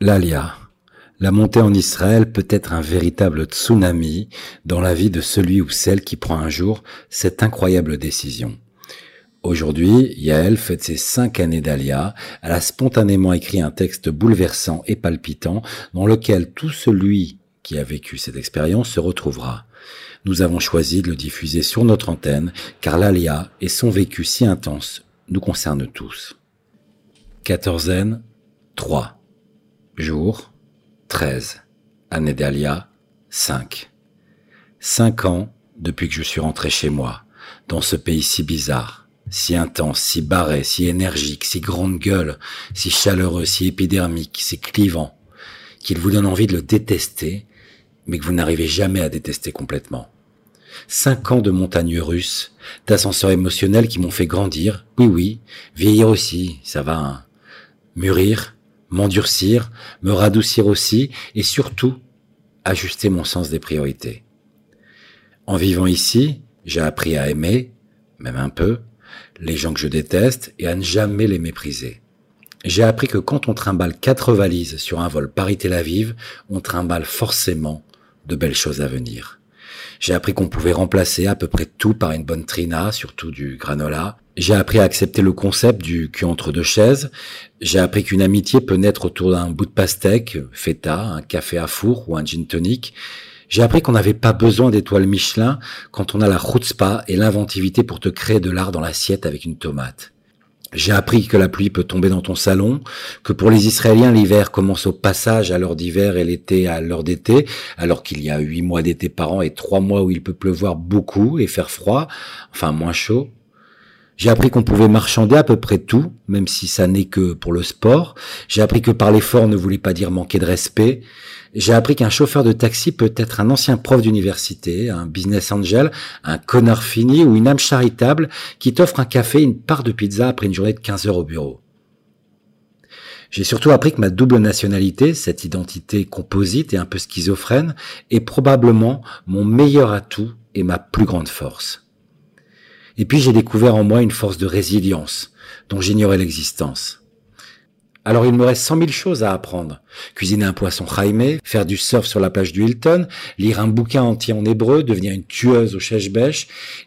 L'Alia. La montée en Israël peut être un véritable tsunami dans la vie de celui ou celle qui prend un jour cette incroyable décision. Aujourd'hui, Yael fête ses cinq années d'Alia. Elle a spontanément écrit un texte bouleversant et palpitant dans lequel tout celui qui a vécu cette expérience se retrouvera. Nous avons choisi de le diffuser sur notre antenne car l'Alia et son vécu si intense nous concernent tous. Quatorzaine 3. Jour 13. Année d'Alia 5. Cinq ans depuis que je suis rentré chez moi, dans ce pays si bizarre, si intense, si barré, si énergique, si grande gueule, si chaleureux, si épidermique, si clivant, qu'il vous donne envie de le détester, mais que vous n'arrivez jamais à détester complètement. Cinq ans de montagnes russes, d'ascenseurs émotionnels qui m'ont fait grandir, oui oui, vieillir aussi, ça va, hein. mûrir, m'endurcir, me radoucir aussi, et surtout, ajuster mon sens des priorités. En vivant ici, j'ai appris à aimer, même un peu, les gens que je déteste et à ne jamais les mépriser. J'ai appris que quand on trimballe quatre valises sur un vol Paris-Tel Aviv, on trimballe forcément de belles choses à venir. J'ai appris qu'on pouvait remplacer à peu près tout par une bonne trina, surtout du granola. J'ai appris à accepter le concept du cul entre deux chaises. J'ai appris qu'une amitié peut naître autour d'un bout de pastèque, feta, un café à four ou un gin tonic. J'ai appris qu'on n'avait pas besoin d'étoiles Michelin quand on a la chutzpah et l'inventivité pour te créer de l'art dans l'assiette avec une tomate. J'ai appris que la pluie peut tomber dans ton salon, que pour les Israéliens, l'hiver commence au passage à l'heure d'hiver et l'été à l'heure d'été, alors qu'il y a huit mois d'été par an et trois mois où il peut pleuvoir beaucoup et faire froid, enfin moins chaud. J'ai appris qu'on pouvait marchander à peu près tout, même si ça n'est que pour le sport. J'ai appris que par l'effort ne voulait pas dire manquer de respect. J'ai appris qu'un chauffeur de taxi peut être un ancien prof d'université, un business angel, un connard fini ou une âme charitable qui t'offre un café et une part de pizza après une journée de 15 heures au bureau. J'ai surtout appris que ma double nationalité, cette identité composite et un peu schizophrène, est probablement mon meilleur atout et ma plus grande force. Et puis j'ai découvert en moi une force de résilience dont j'ignorais l'existence. Alors il me reste cent mille choses à apprendre. Cuisiner un poisson jaime, faire du surf sur la plage du Hilton, lire un bouquin entier en hébreu, devenir une tueuse au chèche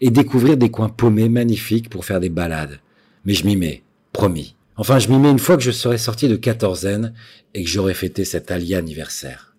et découvrir des coins paumés magnifiques pour faire des balades. Mais je m'y mets, promis. Enfin, je m'y mets une fois que je serai sorti de quatorzaine et que j'aurai fêté cet allié anniversaire.